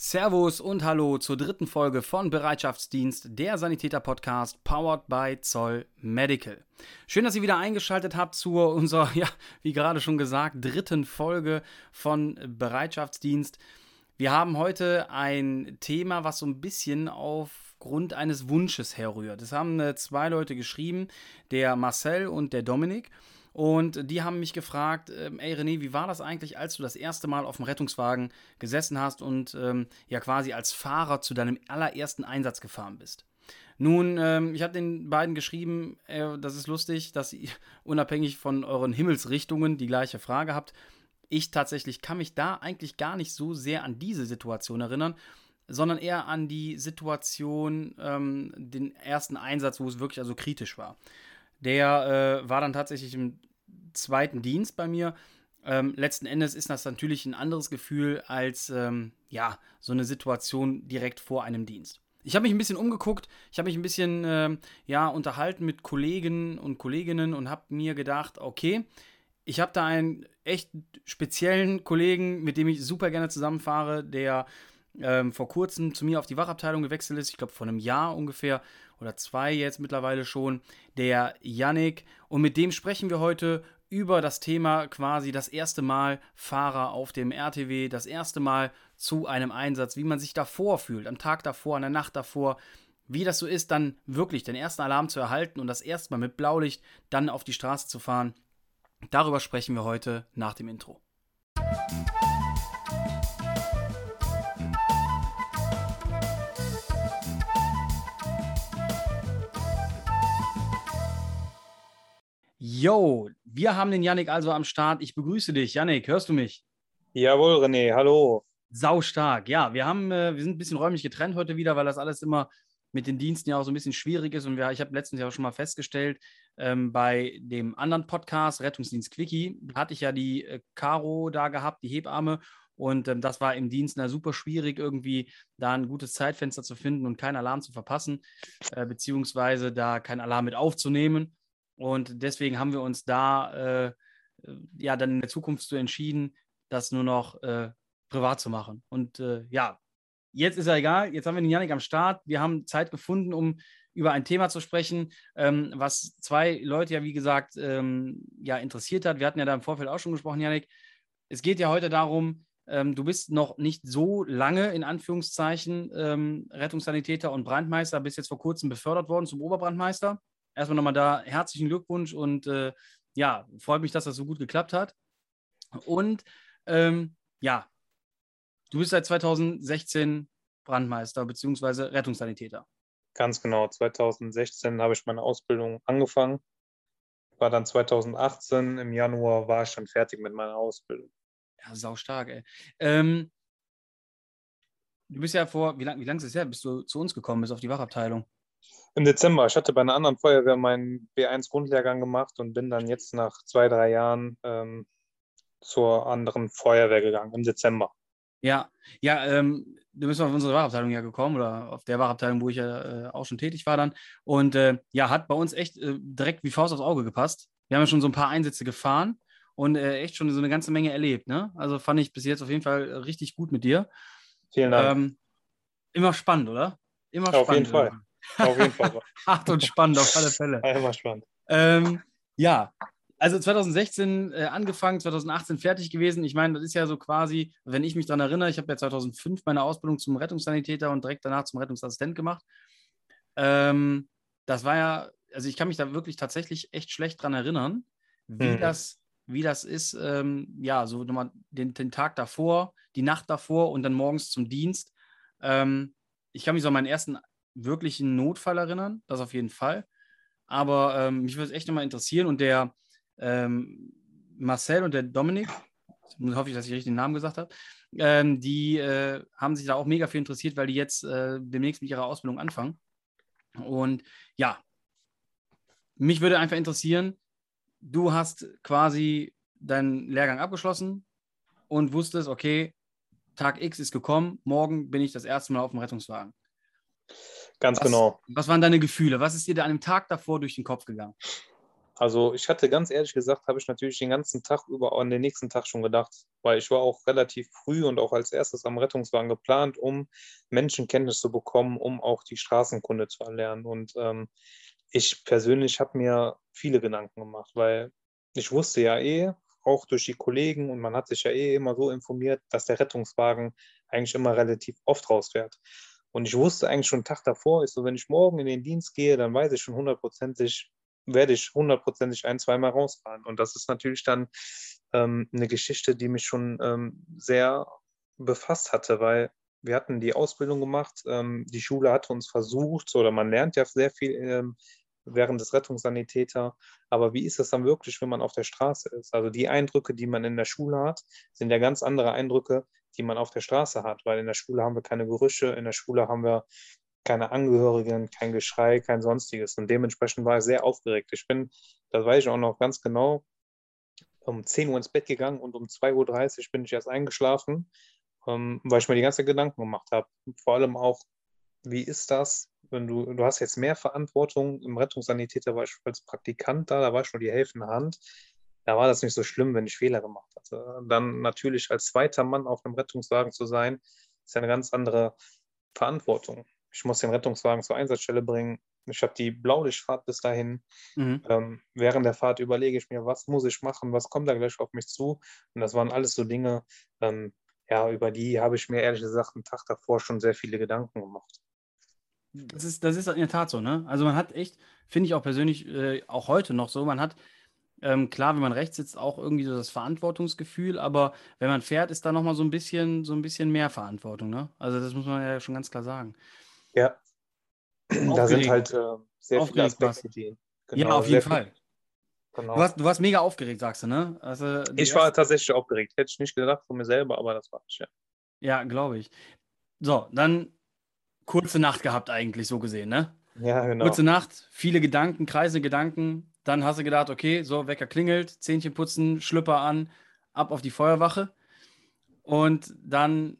Servus und Hallo zur dritten Folge von Bereitschaftsdienst, der Sanitäter-Podcast, powered by Zoll Medical. Schön, dass ihr wieder eingeschaltet habt zu unserer, ja, wie gerade schon gesagt, dritten Folge von Bereitschaftsdienst. Wir haben heute ein Thema, was so ein bisschen aufgrund eines Wunsches herrührt. Es haben äh, zwei Leute geschrieben, der Marcel und der Dominik. Und die haben mich gefragt, ähm, ey René, wie war das eigentlich, als du das erste Mal auf dem Rettungswagen gesessen hast und ähm, ja quasi als Fahrer zu deinem allerersten Einsatz gefahren bist? Nun, ähm, ich habe den beiden geschrieben, äh, das ist lustig, dass ihr unabhängig von euren Himmelsrichtungen die gleiche Frage habt. Ich tatsächlich kann mich da eigentlich gar nicht so sehr an diese Situation erinnern, sondern eher an die Situation, ähm, den ersten Einsatz, wo es wirklich also kritisch war. Der äh, war dann tatsächlich im zweiten Dienst bei mir. Ähm, letzten Endes ist das natürlich ein anderes Gefühl als ähm, ja, so eine Situation direkt vor einem Dienst. Ich habe mich ein bisschen umgeguckt, ich habe mich ein bisschen äh, ja, unterhalten mit Kollegen und Kolleginnen und habe mir gedacht, okay, ich habe da einen echt speziellen Kollegen, mit dem ich super gerne zusammenfahre, der ähm, vor kurzem zu mir auf die Wachabteilung gewechselt ist, ich glaube vor einem Jahr ungefähr oder zwei jetzt mittlerweile schon, der Yannick. Und mit dem sprechen wir heute über das Thema quasi das erste Mal Fahrer auf dem RTW, das erste Mal zu einem Einsatz, wie man sich davor fühlt, am Tag davor, an der Nacht davor, wie das so ist, dann wirklich den ersten Alarm zu erhalten und das erste Mal mit Blaulicht dann auf die Straße zu fahren. Darüber sprechen wir heute nach dem Intro. Yo, wir haben den Yannick also am Start. Ich begrüße dich. Yannick, hörst du mich? Jawohl, René, hallo. Sau stark. Ja, wir haben, äh, wir sind ein bisschen räumlich getrennt heute wieder, weil das alles immer mit den Diensten ja auch so ein bisschen schwierig ist. Und wir, ich habe letztens ja auch schon mal festgestellt, ähm, bei dem anderen Podcast, Rettungsdienst Quickie, hatte ich ja die äh, Caro da gehabt, die Hebamme. Und ähm, das war im Dienst na, super schwierig, irgendwie da ein gutes Zeitfenster zu finden und keinen Alarm zu verpassen, äh, beziehungsweise da keinen Alarm mit aufzunehmen. Und deswegen haben wir uns da äh, ja dann in der Zukunft so entschieden, das nur noch äh, privat zu machen. Und äh, ja, jetzt ist ja egal. Jetzt haben wir den Janik am Start. Wir haben Zeit gefunden, um über ein Thema zu sprechen, ähm, was zwei Leute ja, wie gesagt, ähm, ja, interessiert hat. Wir hatten ja da im Vorfeld auch schon gesprochen, Janik. Es geht ja heute darum, ähm, du bist noch nicht so lange, in Anführungszeichen, ähm, Rettungssanitäter und Brandmeister, bist jetzt vor kurzem befördert worden zum Oberbrandmeister erstmal nochmal da herzlichen Glückwunsch und äh, ja, freut mich, dass das so gut geklappt hat. Und ähm, ja, du bist seit 2016 Brandmeister bzw. Rettungssanitäter. Ganz genau, 2016 habe ich meine Ausbildung angefangen. War dann 2018, im Januar war ich dann fertig mit meiner Ausbildung. Ja, sau stark, ey. Ähm, du bist ja vor, wie lange wie lang ist es her, bis du zu uns gekommen bist auf die Wachabteilung? Im Dezember. Ich hatte bei einer anderen Feuerwehr meinen B1-Grundlehrgang gemacht und bin dann jetzt nach zwei, drei Jahren ähm, zur anderen Feuerwehr gegangen, im Dezember. Ja, ja, ähm, du bist auf unsere Wachabteilung ja gekommen oder auf der Wachabteilung, wo ich ja äh, auch schon tätig war dann. Und äh, ja, hat bei uns echt äh, direkt wie Faust aufs Auge gepasst. Wir haben ja schon so ein paar Einsätze gefahren und äh, echt schon so eine ganze Menge erlebt. Ne? Also fand ich bis jetzt auf jeden Fall richtig gut mit dir. Vielen Dank. Ähm, immer spannend, oder? Immer ja, spannend. Auf jeden Fall. Auf jeden Fall. Hart und spannend, auf alle Fälle. Ja, immer spannend. Ähm, ja, also 2016 äh, angefangen, 2018 fertig gewesen. Ich meine, das ist ja so quasi, wenn ich mich daran erinnere, ich habe ja 2005 meine Ausbildung zum Rettungssanitäter und direkt danach zum Rettungsassistent gemacht. Ähm, das war ja, also ich kann mich da wirklich tatsächlich echt schlecht dran erinnern, wie mhm. das wie das ist, ähm, ja, so nochmal den, den, Tag davor, die Nacht davor und dann morgens zum Dienst. Ähm, ich kann mich so an meinen ersten wirklichen Notfall erinnern, das auf jeden Fall. Aber ähm, mich würde es echt nochmal interessieren und der ähm, Marcel und der Dominik, hoffe ich, dass ich richtig den Namen gesagt habe, ähm, die äh, haben sich da auch mega viel interessiert, weil die jetzt äh, demnächst mit ihrer Ausbildung anfangen. Und ja, mich würde einfach interessieren, du hast quasi deinen Lehrgang abgeschlossen und wusstest, okay, Tag X ist gekommen, morgen bin ich das erste Mal auf dem Rettungswagen. Ganz was, genau. Was waren deine Gefühle? Was ist dir da an dem Tag davor durch den Kopf gegangen? Also ich hatte ganz ehrlich gesagt, habe ich natürlich den ganzen Tag über an den nächsten Tag schon gedacht, weil ich war auch relativ früh und auch als erstes am Rettungswagen geplant, um Menschenkenntnis zu bekommen, um auch die Straßenkunde zu erlernen. Und ähm, ich persönlich habe mir viele Gedanken gemacht, weil ich wusste ja eh, auch durch die Kollegen und man hat sich ja eh immer so informiert, dass der Rettungswagen eigentlich immer relativ oft rausfährt. Und ich wusste eigentlich schon einen Tag davor, ist so, wenn ich morgen in den Dienst gehe, dann weiß ich schon hundertprozentig, werde ich hundertprozentig ein, zweimal rausfahren. Und das ist natürlich dann ähm, eine Geschichte, die mich schon ähm, sehr befasst hatte, weil wir hatten die Ausbildung gemacht, ähm, die Schule hat uns versucht, oder man lernt ja sehr viel ähm, während des Rettungssanitäter, aber wie ist es dann wirklich, wenn man auf der Straße ist? Also die Eindrücke, die man in der Schule hat, sind ja ganz andere Eindrücke, die man auf der Straße hat, weil in der Schule haben wir keine Gerüche, in der Schule haben wir keine Angehörigen, kein Geschrei, kein sonstiges. Und dementsprechend war ich sehr aufgeregt. Ich bin, das weiß ich auch noch ganz genau, um 10 Uhr ins Bett gegangen und um 2.30 Uhr bin ich erst eingeschlafen, ähm, weil ich mir die ganze Gedanken gemacht habe. Vor allem auch, wie ist das, wenn du, du hast jetzt mehr Verantwortung im Rettungssanitäter, war ich als Praktikant da, da war ich nur die helfende Hand. Da war das nicht so schlimm, wenn ich Fehler gemacht hatte. Dann natürlich als zweiter Mann auf einem Rettungswagen zu sein, ist eine ganz andere Verantwortung ich muss den Rettungswagen zur Einsatzstelle bringen. Ich habe die Blaulichtfahrt bis dahin. Mhm. Ähm, während der Fahrt überlege ich mir, was muss ich machen, was kommt da gleich auf mich zu. Und das waren alles so Dinge, ähm, ja, über die habe ich mir ehrlich gesagt einen Tag davor schon sehr viele Gedanken gemacht. Das ist, das ist in der Tat so, ne? Also man hat echt, finde ich auch persönlich, äh, auch heute noch so, man hat, ähm, klar, wenn man rechts sitzt, auch irgendwie so das Verantwortungsgefühl, aber wenn man fährt, ist da nochmal so ein bisschen, so ein bisschen mehr Verantwortung, ne? Also das muss man ja schon ganz klar sagen. Ja. Da sind halt äh, sehr viele Aspekte. Genau, ja, auf jeden Fall. Genau. Du, warst, du warst mega aufgeregt, sagst du, ne? Also, ich war tatsächlich aufgeregt. Hätte ich nicht gedacht von mir selber, aber das war ich, ja. Ja, glaube ich. So, dann kurze Nacht gehabt, eigentlich, so gesehen, ne? Ja, genau. Kurze Nacht, viele Gedanken, kreisende Gedanken. Dann hast du gedacht, okay, so, Wecker klingelt, Zähnchen putzen, Schlüpper an, ab auf die Feuerwache. Und dann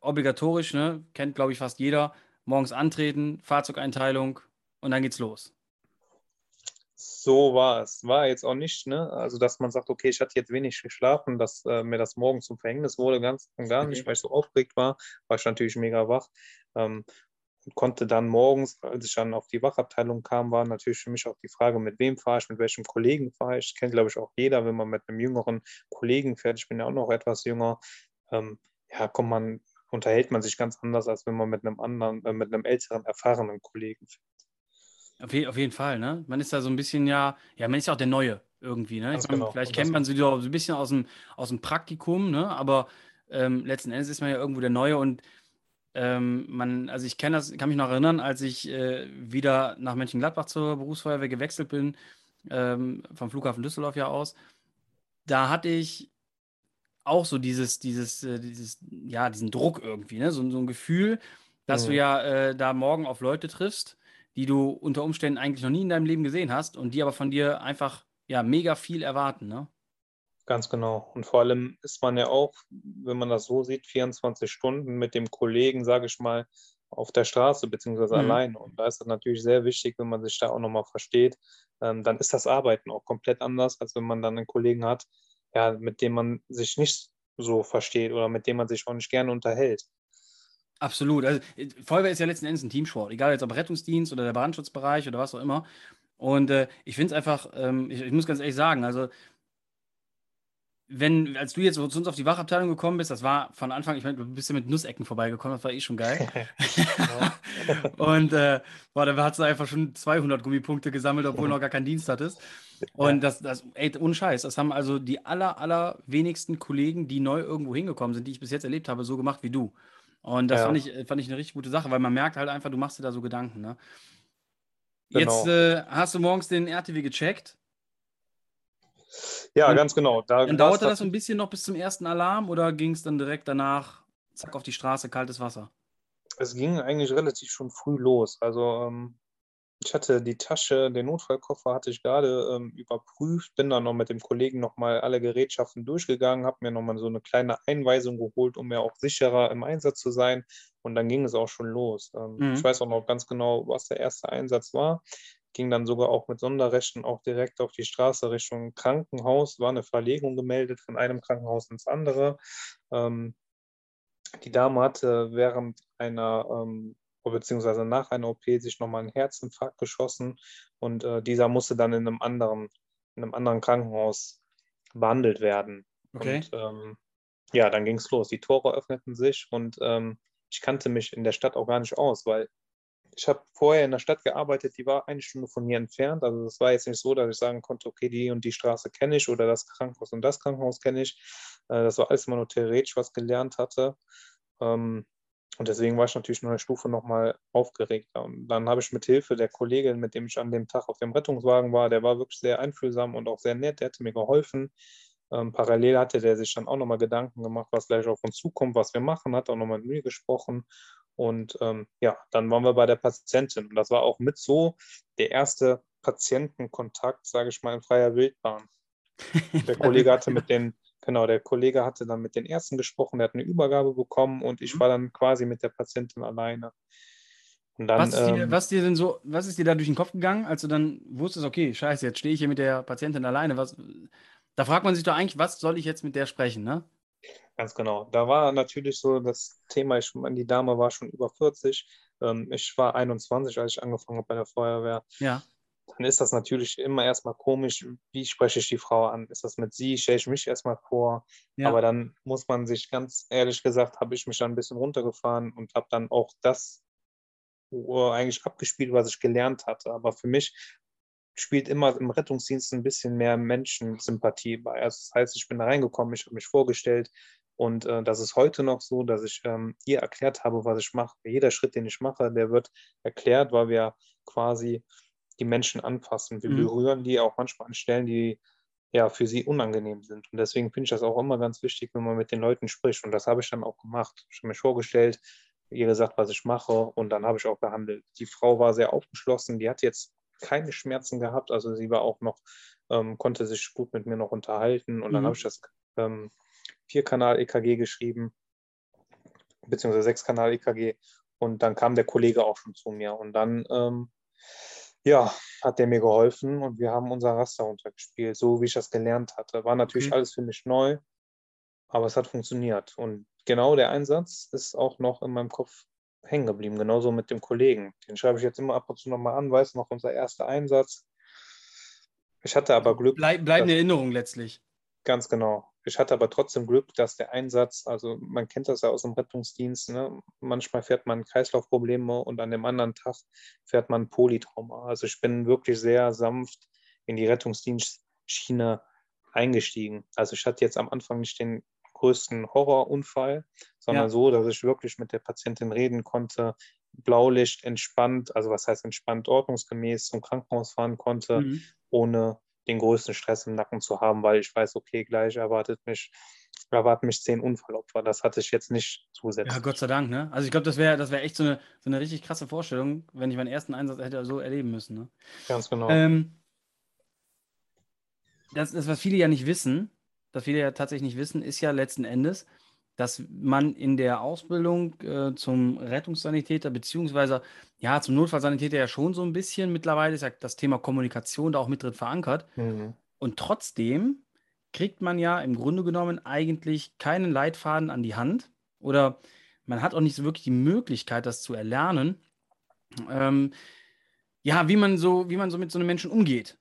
obligatorisch, ne? Kennt, glaube ich, fast jeder, morgens antreten, Fahrzeugeinteilung und dann geht's los. So war es. War jetzt auch nicht, ne? Also, dass man sagt, okay, ich hatte jetzt wenig geschlafen, dass äh, mir das morgen zum Verhängnis wurde, ganz und gar nicht, weil ich so aufgeregt war, war ich natürlich mega wach. Ähm, konnte dann morgens, als ich dann auf die Wachabteilung kam, war natürlich für mich auch die Frage, mit wem fahre ich, mit welchem Kollegen fahre ich. Kennt, glaube ich, auch jeder, wenn man mit einem jüngeren Kollegen fährt. Ich bin ja auch noch etwas jünger. Ähm, ja, kommt man unterhält man sich ganz anders, als wenn man mit einem anderen, äh, mit einem älteren, erfahrenen Kollegen fährt. Auf, je, auf, jeden Fall, ne? Man ist da so ein bisschen ja, ja, man ist ja auch der Neue irgendwie, ne? Meine, genau. Vielleicht kennt man sie doch so ein bisschen aus dem, aus dem Praktikum, ne? Aber ähm, letzten Endes ist man ja irgendwo der Neue und ähm, man, also ich kenne das, kann mich noch erinnern, als ich äh, wieder nach Mönchengladbach zur Berufsfeuerwehr gewechselt bin, ähm, vom Flughafen Düsseldorf ja aus, da hatte ich auch so dieses, dieses, äh, dieses, ja, diesen Druck irgendwie, ne? So, so ein Gefühl, dass du mhm. ja äh, da morgen auf Leute triffst, die du unter Umständen eigentlich noch nie in deinem Leben gesehen hast und die aber von dir einfach ja mega viel erwarten, ne? Ganz genau. Und vor allem ist man ja auch, wenn man das so sieht, 24 Stunden mit dem Kollegen, sage ich mal, auf der Straße beziehungsweise mhm. allein. Und da ist es natürlich sehr wichtig, wenn man sich da auch nochmal versteht, ähm, dann ist das Arbeiten auch komplett anders, als wenn man dann einen Kollegen hat, ja, mit dem man sich nicht so versteht oder mit dem man sich auch nicht gerne unterhält. Absolut. Also, Feuerwehr ist ja letzten Endes ein Teamsport, egal jetzt ob Rettungsdienst oder der Brandschutzbereich oder was auch immer. Und äh, ich finde es einfach, ähm, ich, ich, muss ganz ehrlich sagen, also wenn, als du jetzt zu uns auf die Wachabteilung gekommen bist, das war von Anfang, ich meine, du bist ja mit Nussecken vorbeigekommen, das war eh schon geil. und äh, boah, da hast du einfach schon 200 Gummipunkte gesammelt, obwohl du noch gar keinen Dienst hattest. Und das, das, ey, ohne Scheiß, das haben also die aller, aller wenigsten Kollegen, die neu irgendwo hingekommen sind, die ich bis jetzt erlebt habe, so gemacht wie du. Und das ja. fand, ich, fand ich eine richtig gute Sache, weil man merkt halt einfach, du machst dir da so Gedanken. Ne? Genau. Jetzt äh, hast du morgens den RTW gecheckt ja, und ganz genau. Da dann dauerte das so ein bisschen noch bis zum ersten Alarm oder ging es dann direkt danach, zack, auf die Straße, kaltes Wasser? Es ging eigentlich relativ schon früh los. Also ähm, ich hatte die Tasche, den Notfallkoffer hatte ich gerade ähm, überprüft, bin dann noch mit dem Kollegen nochmal alle Gerätschaften durchgegangen, habe mir nochmal so eine kleine Einweisung geholt, um mir auch sicherer im Einsatz zu sein. Und dann ging es auch schon los. Ähm, mhm. Ich weiß auch noch ganz genau, was der erste Einsatz war. Ging dann sogar auch mit Sonderrechten auch direkt auf die Straße Richtung Krankenhaus, war eine Verlegung gemeldet von einem Krankenhaus ins andere. Ähm, die Dame hatte während einer, ähm, beziehungsweise nach einer OP sich nochmal einen Herzinfarkt geschossen und äh, dieser musste dann in einem anderen, in einem anderen Krankenhaus behandelt werden. Okay. Und ähm, ja, dann ging es los. Die Tore öffneten sich und ähm, ich kannte mich in der Stadt auch gar nicht aus, weil ich habe vorher in der Stadt gearbeitet, die war eine Stunde von hier entfernt. Also es war jetzt nicht so, dass ich sagen konnte, okay, die und die Straße kenne ich oder das Krankenhaus und das Krankenhaus kenne ich. Äh, das war alles immer nur theoretisch, was gelernt hatte. Ähm, und deswegen war ich natürlich nur eine Stufe nochmal aufgeregter. Und dann habe ich mit Hilfe der Kollegin, mit dem ich an dem Tag auf dem Rettungswagen war, der war wirklich sehr einfühlsam und auch sehr nett, der hatte mir geholfen. Ähm, parallel hatte der sich dann auch nochmal Gedanken gemacht, was gleich auf uns zukommt, was wir machen, hat auch nochmal mit mir gesprochen. Und ähm, ja, dann waren wir bei der Patientin. Und das war auch mit so der erste Patientenkontakt, sage ich mal, in freier Wildbahn. Der Kollege hatte mit den, genau, der Kollege hatte dann mit den Ärzten gesprochen, der hat eine Übergabe bekommen und ich mhm. war dann quasi mit der Patientin alleine. Dann, was, ist dir, ähm, was dir denn so, was ist dir da durch den Kopf gegangen, als du dann wusstest, okay, scheiße, jetzt stehe ich hier mit der Patientin alleine. Was, da fragt man sich doch eigentlich, was soll ich jetzt mit der sprechen, ne? Ganz genau. Da war natürlich so das Thema, ich meine, die Dame war schon über 40. Ähm, ich war 21, als ich angefangen habe bei der Feuerwehr. Ja. Dann ist das natürlich immer erstmal komisch, wie spreche ich die Frau an? Ist das mit sie? Stelle ich mich erstmal vor? Ja. Aber dann muss man sich ganz ehrlich gesagt, habe ich mich dann ein bisschen runtergefahren und habe dann auch das eigentlich abgespielt, was ich gelernt hatte. Aber für mich spielt immer im Rettungsdienst ein bisschen mehr Menschensympathie bei. Also das heißt, ich bin da reingekommen, ich habe mich vorgestellt und äh, das ist heute noch so, dass ich ähm, ihr erklärt habe, was ich mache. Jeder Schritt, den ich mache, der wird erklärt, weil wir quasi die Menschen anfassen. Wir mhm. berühren die auch manchmal an Stellen, die ja für sie unangenehm sind. Und deswegen finde ich das auch immer ganz wichtig, wenn man mit den Leuten spricht. Und das habe ich dann auch gemacht. Ich habe mich vorgestellt, ihr gesagt, was ich mache und dann habe ich auch behandelt. Die Frau war sehr aufgeschlossen, die hat jetzt keine Schmerzen gehabt. Also sie war auch noch, ähm, konnte sich gut mit mir noch unterhalten. Und dann mhm. habe ich das ähm, Vierkanal-EKG geschrieben, beziehungsweise Sechskanal-EKG. Und dann kam der Kollege auch schon zu mir. Und dann, ähm, ja, hat der mir geholfen und wir haben unser Raster runtergespielt, so wie ich das gelernt hatte. War natürlich okay. alles für mich neu, aber es hat funktioniert. Und genau der Einsatz ist auch noch in meinem Kopf hängen geblieben. Genauso mit dem Kollegen. Den schreibe ich jetzt immer ab und zu nochmal an, weiß noch unser erster Einsatz. Ich hatte aber Glück. Bleib, bleibende Erinnerung letztlich. Ganz genau. Ich hatte aber trotzdem Glück, dass der Einsatz, also man kennt das ja aus dem Rettungsdienst, ne? manchmal fährt man Kreislaufprobleme und an dem anderen Tag fährt man Polytrauma. Also ich bin wirklich sehr sanft in die Rettungsdienstschiene eingestiegen. Also ich hatte jetzt am Anfang nicht den größten Horrorunfall, sondern ja. so, dass ich wirklich mit der Patientin reden konnte, Blaulicht entspannt, also was heißt entspannt, ordnungsgemäß zum Krankenhaus fahren konnte, mhm. ohne den größten Stress im Nacken zu haben, weil ich weiß, okay, gleich erwartet mich, erwarten mich zehn Unfallopfer. Das hatte ich jetzt nicht zusätzlich. Ja, Gott sei Dank, ne? Also ich glaube, das wäre das wär echt so eine, so eine richtig krasse Vorstellung, wenn ich meinen ersten Einsatz hätte so erleben müssen. Ne? Ganz genau. Ähm, das ist, was viele ja nicht wissen, das viele ja tatsächlich nicht wissen, ist ja letzten Endes, dass man in der Ausbildung äh, zum Rettungssanitäter beziehungsweise ja zum Notfallsanitäter ja schon so ein bisschen mittlerweile ist ja das Thema Kommunikation da auch mit drin verankert. Mhm. Und trotzdem kriegt man ja im Grunde genommen eigentlich keinen Leitfaden an die Hand oder man hat auch nicht so wirklich die Möglichkeit, das zu erlernen. Ähm, ja, wie man so, wie man so mit so einem Menschen umgeht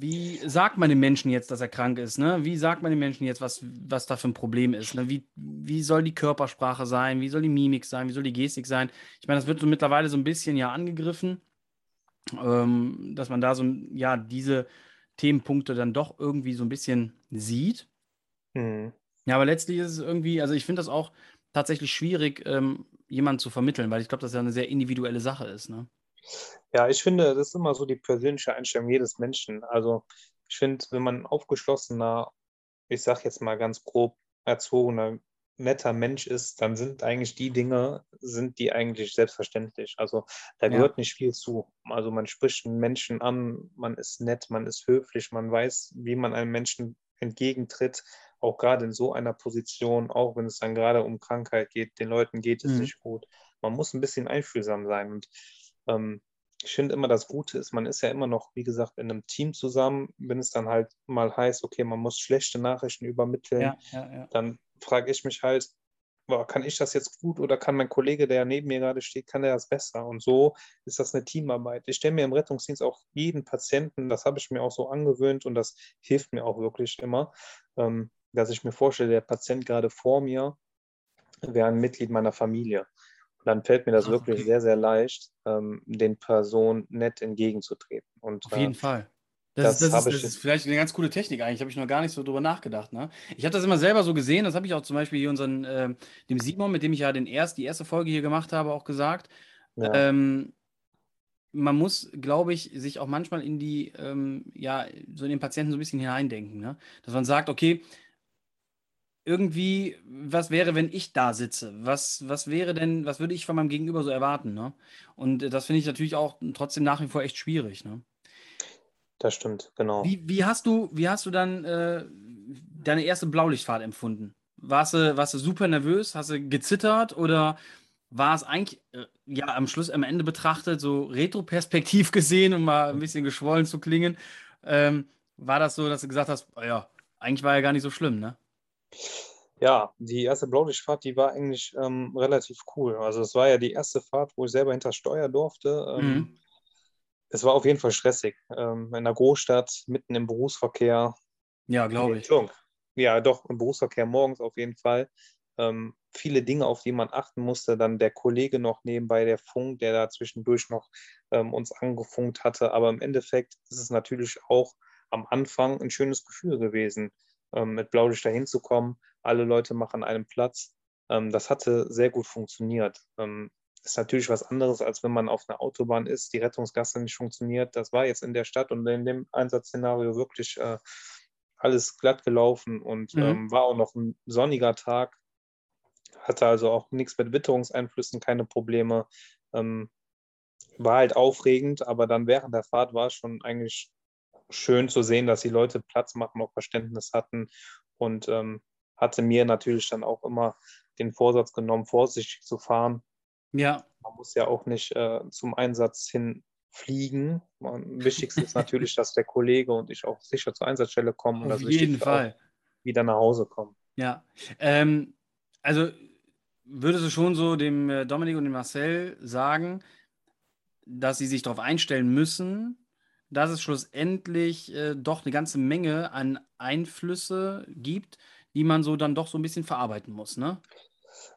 wie sagt man dem Menschen jetzt, dass er krank ist? Ne? Wie sagt man dem Menschen jetzt, was, was da für ein Problem ist? Ne? Wie, wie soll die Körpersprache sein? Wie soll die Mimik sein? Wie soll die Gestik sein? Ich meine, das wird so mittlerweile so ein bisschen ja angegriffen, ähm, dass man da so ja diese Themenpunkte dann doch irgendwie so ein bisschen sieht. Mhm. Ja, aber letztlich ist es irgendwie, also ich finde das auch tatsächlich schwierig, ähm, jemanden zu vermitteln, weil ich glaube, dass ja eine sehr individuelle Sache ist. Ne? Ja, ich finde, das ist immer so die persönliche Einstellung jedes Menschen. Also ich finde, wenn man ein aufgeschlossener, ich sag jetzt mal ganz grob, erzogener, netter Mensch ist, dann sind eigentlich die Dinge, sind die eigentlich selbstverständlich. Also da ja. gehört nicht viel zu. Also man spricht einen Menschen an, man ist nett, man ist höflich, man weiß, wie man einem Menschen entgegentritt, auch gerade in so einer Position, auch wenn es dann gerade um Krankheit geht, den Leuten geht es mhm. nicht gut. Man muss ein bisschen einfühlsam sein und ähm, ich finde immer das Gute ist, man ist ja immer noch, wie gesagt, in einem Team zusammen. Wenn es dann halt mal heißt, okay, man muss schlechte Nachrichten übermitteln, Ja, ja, ja. dann frage ich mich halt, kann ich das jetzt gut oder kann mein Kollege, der neben mir gerade steht, kann der das besser? Und so ist das eine Teamarbeit. Ich stelle mir im Rettungsdienst auch jeden Patienten, das habe ich mir auch so angewöhnt und das hilft mir auch wirklich immer, ähm, dass ich mir vorstelle, der Patient gerade vor mir wäre ein Mitglied meiner Familie. Dann fällt mir das Ach, wirklich okay. sehr, sehr leicht, ähm, den Personen nett entgegenzutreten. Und Auf jeden äh, Fall. Das, das ist, das, ist, das ist vielleicht eine ganz coole Technik eigentlich. Habe ich noch gar nicht so drüber nachgedacht. Ne? Ich habe das immer selber so gesehen. Das habe ich auch zum Beispiel hier unseren, ähm, dem Simon, mit dem ich ja den erst, die erste Folge hier gemacht habe, auch gesagt. ja, Ähm, man muss, glaube ich, sich auch manchmal in die, ähm, ja, so in den Patienten so ein bisschen hineindenken. Ne? Dass man sagt, okay, irgendwie, was wäre, wenn ich da sitze? Was, was wäre denn, was würde ich von meinem Gegenüber so erwarten? Ne? Und äh, das finde ich natürlich auch trotzdem nach wie vor echt schwierig. Ne? das stimmt, genau. Wie, wie hast du, wie hast du dann äh, deine erste Blaulichtfahrt empfunden? Warst du, warst du super nervös? Hast du gezittert oder war es eigentlich, äh, ja, am Schluss, am Ende betrachtet, so retroperspektiv gesehen, um mal ein bisschen geschwollen zu klingen, ähm, war das so, dass du gesagt hast, oh ja, eigentlich war ja gar nicht so schlimm, ne? Ja, die erste Blaulichtfahrt, die war eigentlich ähm, relativ cool. Also es war ja die erste Fahrt, wo ich selber hinter Steuer durfte. Ähm, Mhm. Es war auf jeden Fall stressig. Ähm, in einer Großstadt, mitten im Berufsverkehr. Ja, glaube ich. Ja, doch, im Berufsverkehr morgens auf jeden Fall. Ähm, viele Dinge, auf die man achten musste. Dann der Kollege noch nebenbei, der Funk, der da zwischendurch noch ähm, uns angefunkt hatte. Aber im Endeffekt ist es natürlich auch am Anfang ein schönes Gefühl gewesen, ähm, mit Blaulicht dahin zu kommen. Alle Leute machen einen Platz. Ähm, das hatte sehr gut funktioniert. Ähm, ist natürlich was anderes, als wenn man auf einer Autobahn ist, die Rettungsgasse nicht funktioniert. Das war jetzt in der Stadt und in dem Einsatzszenario wirklich äh, alles glatt gelaufen und Mhm. ähm, war auch noch ein sonniger Tag. Hatte also auch nichts mit Witterungseinflüssen, keine Probleme. Ähm, war halt aufregend, aber dann während der Fahrt war es schon eigentlich schön zu sehen, dass die Leute Platz machen, auch Verständnis hatten und ähm, hatte mir natürlich dann auch immer den Vorsatz genommen, vorsichtig zu fahren. Ja, Man muss ja auch nicht äh, zum Einsatz hin fliegen. Man, wichtigst ist natürlich, dass der Kollege und ich auch sicher zur Einsatzstelle kommen und auf das jeden Fall. wieder nach Hause kommen. Ja, ähm, also würdest du schon so dem äh, Dominik und dem Marcel sagen, dass sie sich darauf einstellen müssen, dass es schlussendlich äh, doch eine ganze Menge an Einflüsse gibt, die man so dann doch so ein bisschen verarbeiten muss, ne?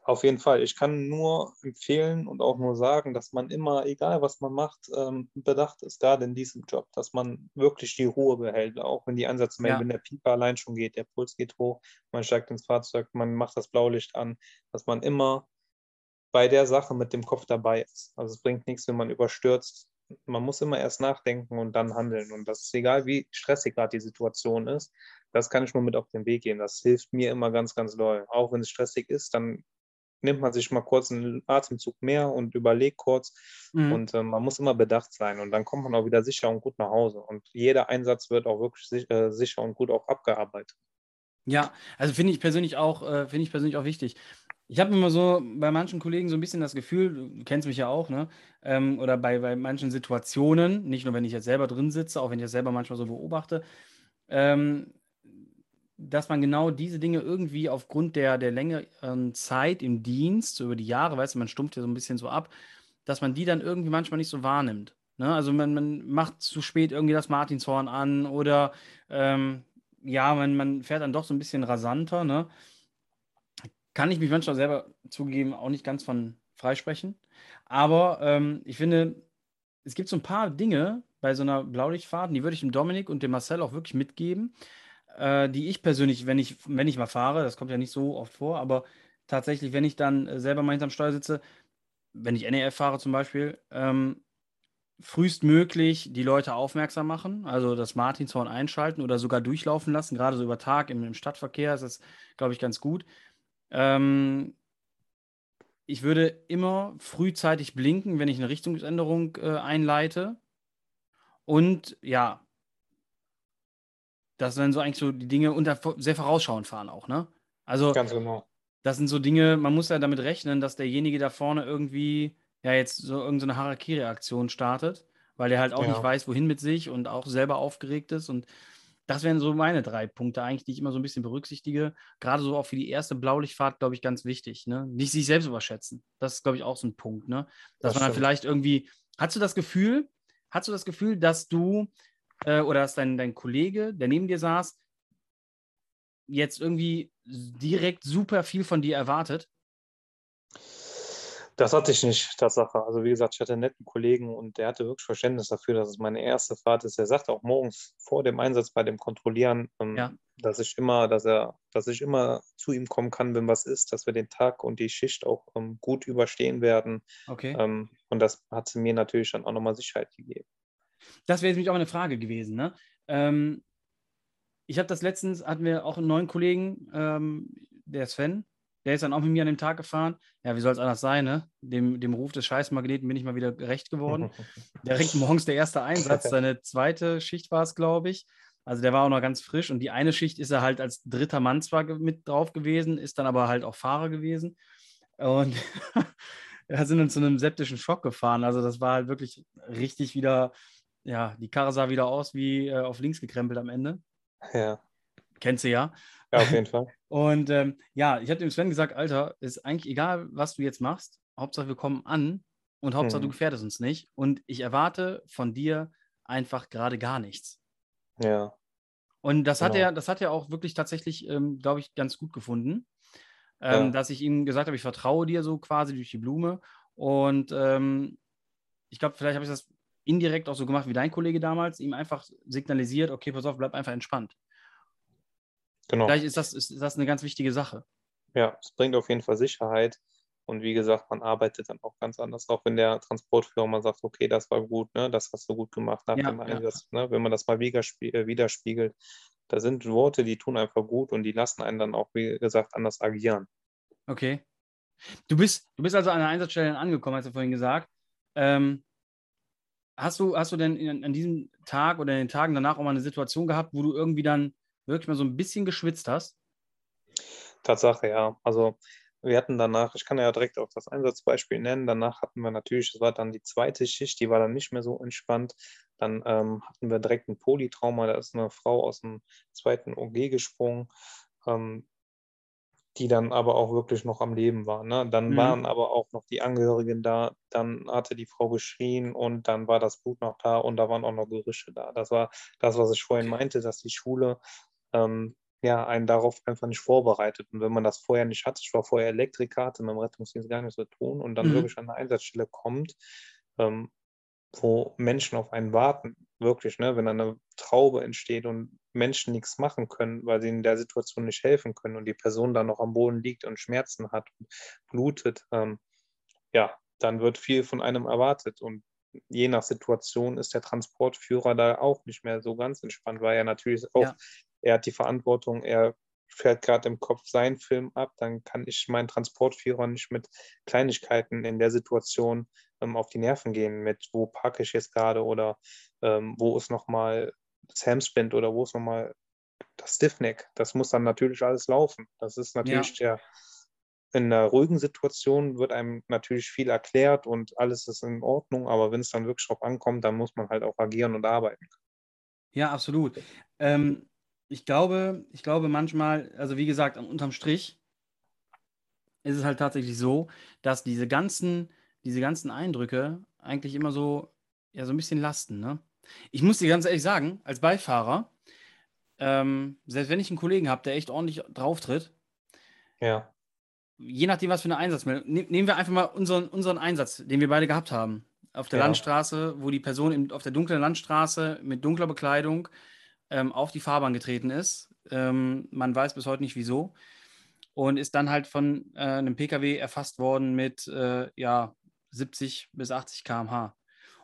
Auf jeden Fall. Ich kann nur empfehlen und auch nur sagen, dass man immer, egal was man macht, ähm, bedacht ist, gerade in diesem Job, dass man wirklich die Ruhe behält, auch wenn die Einsatzmeldung, Ja. wenn der Pieper allein schon geht, der Puls geht hoch, man steigt ins Fahrzeug, man macht das Blaulicht an, dass man immer bei der Sache mit dem Kopf dabei ist. Also es bringt nichts, wenn man überstürzt. Man muss immer erst nachdenken und dann handeln. Und das ist egal, wie stressig gerade die Situation ist. Das kann ich nur mit auf den Weg gehen. Das hilft mir immer ganz, ganz doll. Auch wenn es stressig ist, dann nimmt man sich mal kurz einen Atemzug mehr und überlegt kurz. Mhm. Und äh, man muss immer bedacht sein. Und dann kommt man auch wieder sicher und gut nach Hause. Und jeder Einsatz wird auch wirklich sich, äh, sicher und gut auch abgearbeitet. Ja, also finde ich persönlich auch, äh, finde ich persönlich auch wichtig. Ich habe immer so bei manchen Kollegen so ein bisschen das Gefühl, du kennst mich ja auch, ne? Ähm, oder bei, bei manchen Situationen, nicht nur wenn ich jetzt selber drin sitze, auch wenn ich das selber manchmal so beobachte, ähm, dass man genau diese Dinge irgendwie aufgrund der, der längeren Zeit im Dienst, so über die Jahre, weißt du, man stumpft ja so ein bisschen so ab, dass man die dann irgendwie manchmal nicht so wahrnimmt. Ne? Also man, man macht zu spät irgendwie das Martinshorn an oder ähm, ja, man, man fährt dann doch so ein bisschen rasanter, ne? Kann ich mich manchmal selber zugeben, auch nicht ganz von freisprechen. Aber ähm, ich finde, es gibt so ein paar Dinge bei so einer Blaulichtfahrt, die würde ich dem Dominik und dem Marcel auch wirklich mitgeben, äh, die ich persönlich, wenn ich, wenn ich mal fahre, das kommt ja nicht so oft vor, aber tatsächlich, wenn ich dann äh, selber mal hinterm Steuer sitze, wenn ich NEF fahre zum Beispiel, ähm, frühestmöglich die Leute aufmerksam machen, also das Martinshorn einschalten oder sogar durchlaufen lassen. Gerade so über Tag im, im Stadtverkehr ist das, glaube ich, ganz gut. Ähm, ich würde immer frühzeitig blinken, wenn ich eine Richtungsänderung äh, einleite. Und ja, das sind so eigentlich so die Dinge und da sehr vorausschauend fahren auch, ne? Also, Ganz genau. das sind so Dinge, man muss ja damit rechnen, dass derjenige da vorne irgendwie ja jetzt so irgendeine Harakiri-Aktion startet weil er halt auch Ja. nicht weiß, wohin mit sich und auch selber aufgeregt ist. Und das wären so meine drei Punkte eigentlich, die ich immer so ein bisschen berücksichtige. Gerade so auch für die erste Blaulichtfahrt, glaube ich, ganz wichtig. Ne? Nicht sich selbst überschätzen. Das ist, glaube ich, auch so ein Punkt. Ne? Dass Das man dann vielleicht irgendwie, hast du das Gefühl, hast du das Gefühl, dass du äh, oder dass dein, dein Kollege, der neben dir saß, jetzt irgendwie direkt super viel von dir erwartet? Das hatte ich nicht, Tatsache. Also wie gesagt, ich hatte einen netten Kollegen und der hatte wirklich Verständnis dafür, dass es meine erste Fahrt ist. Er sagte auch morgens vor dem Einsatz bei dem Kontrollieren, ähm, Ja. dass ich immer, dass er, dass ich immer zu ihm kommen kann, wenn was ist, dass wir den Tag und die Schicht auch ähm, gut überstehen werden. Okay. Ähm, und das hat mir natürlich dann auch nochmal Sicherheit gegeben. Das wäre jetzt nämlich auch eine Frage gewesen. Ne? Ähm, ich habe das letztens, hatten wir auch einen neuen Kollegen, ähm, der Sven, der ist dann auch mit mir an dem Tag gefahren. Ja, wie soll es anders sein, ne? Dem, dem Ruf des Scheißmagneten bin ich mal wieder gerecht geworden. Direkt morgens der erste Einsatz, seine zweite Schicht war es, glaube ich. Also der war auch noch ganz frisch und die eine Schicht ist er halt als dritter Mann zwar mit drauf gewesen, ist dann aber halt auch Fahrer gewesen. Und da sind wir zu einem septischen Schock gefahren. Also das war halt wirklich richtig wieder, ja, die Karre sah wieder aus wie äh, auf links gekrempelt am Ende. ja. Kennst du ja. ja, auf jeden Fall. Und ähm, ja, ich habe dem Sven gesagt, Alter, ist eigentlich egal, was du jetzt machst. Hauptsache, wir kommen an und Hauptsache, du Mhm. gefährdest uns nicht. Und ich erwarte von dir einfach gerade gar nichts. Ja, Und das hat Genau. er, das hat er auch wirklich tatsächlich, ähm, glaube ich, ganz gut gefunden. Ähm, Ja. Dass ich ihm gesagt habe, ich vertraue dir so quasi durch die Blume. Und ähm, ich glaube, vielleicht habe ich das indirekt auch so gemacht wie dein Kollege damals, ihm einfach signalisiert, okay, pass auf, bleib einfach entspannt. Genau. Vielleicht ist das, ist, ist das eine ganz wichtige Sache. Ja, es bringt auf jeden Fall Sicherheit. Und wie gesagt, man arbeitet dann auch ganz anders, auch wenn der Transportführer mal sagt, okay, das war gut, ne, das hast du gut gemacht nach Ja, dem ja. Einsatz, ne, wenn man das mal äh, widerspiegelt. Da sind Worte, die tun einfach gut und die lassen einen dann auch, wie gesagt, anders agieren. Okay. Du bist, du bist also an der Einsatzstelle angekommen, hast du vorhin gesagt. Ähm, hast, du, hast du denn in, an diesem Tag oder in den Tagen danach auch mal eine Situation gehabt, wo du irgendwie dann wirklich mal so ein bisschen geschwitzt hast? Tatsache, ja. Also wir hatten danach, ich kann ja direkt auch das Einsatzbeispiel nennen, danach hatten wir natürlich, das war dann die zweite Schicht, die war dann nicht mehr so entspannt. Dann ähm, hatten wir direkt ein Polytrauma, da ist eine Frau aus dem zweiten OG gesprungen, ähm, die dann aber auch wirklich noch am Leben war. Ne? Dann Mhm. waren aber auch noch die Angehörigen da, dann hatte die Frau geschrien und dann war das Blut noch da und da waren auch noch Gerüche da. Das war das, was ich vorhin meinte, dass die Schule ähm, ja, einen darauf einfach nicht vorbereitet. Und wenn man das vorher nicht hat, ich war vorher Elektriker, hatte mit dem Rettungsdienst gar nichts zu tun und dann Mhm. wirklich an eine Einsatzstelle kommt, ähm, wo Menschen auf einen warten, wirklich, ne, wenn eine Traube entsteht und Menschen nichts machen können, weil sie in der Situation nicht helfen können und die Person dann noch am Boden liegt und Schmerzen hat und blutet, ähm, ja, dann wird viel von einem erwartet und je nach Situation ist der Transportführer da auch nicht mehr so ganz entspannt, weil er natürlich auch Ja. Er hat die Verantwortung, er fährt gerade im Kopf seinen Film ab, dann kann ich meinen Transportführer nicht mit Kleinigkeiten in der Situation ähm, auf die Nerven gehen, mit wo parke ich jetzt gerade oder ähm, wo ist nochmal das Hamsplint oder wo ist nochmal das Stiffneck. Das muss dann natürlich alles laufen. Das ist natürlich der, in einer ruhigen Situation wird einem natürlich viel erklärt und alles ist in Ordnung, aber wenn es dann wirklich drauf ankommt, dann muss man halt auch agieren und arbeiten. Ja, absolut. Ähm, ich glaube, ich glaube manchmal, also wie gesagt, unterm Strich ist es halt tatsächlich so, dass diese ganzen, diese ganzen Eindrücke eigentlich immer so, ja, so ein bisschen lasten, ne? Ich muss dir ganz ehrlich sagen, als Beifahrer, ähm, selbst wenn ich einen Kollegen habe, der echt ordentlich drauftritt, Ja, je nachdem, was für eine Einsatzmeldung, ne- nehmen wir einfach mal unseren, unseren Einsatz, den wir beide gehabt haben. Auf der Ja. Landstraße, wo die Person im, auf der dunklen Landstraße mit dunkler Bekleidung ähm, auf die Fahrbahn getreten ist. Ähm, man weiß bis heute nicht wieso. Und ist dann halt von äh, einem Pkw erfasst worden mit äh, ja, 70 bis 80 km/h.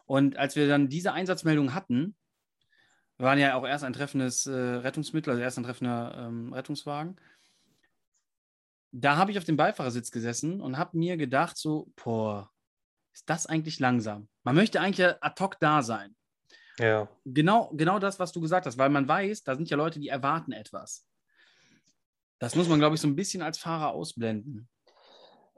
Und als wir dann diese Einsatzmeldung hatten, waren ja auch erst ein treffendes äh, Rettungsmittel, also erst ein treffender ähm, Rettungswagen da habe ich auf dem Beifahrersitz gesessen und habe mir gedacht, so, boah, ist das eigentlich langsam? Man möchte eigentlich ad hoc da sein. Ja. Genau, genau das, was du gesagt hast, weil man weiß, da sind ja Leute, die erwarten etwas. Das muss man, glaube ich, so ein bisschen als Fahrer ausblenden.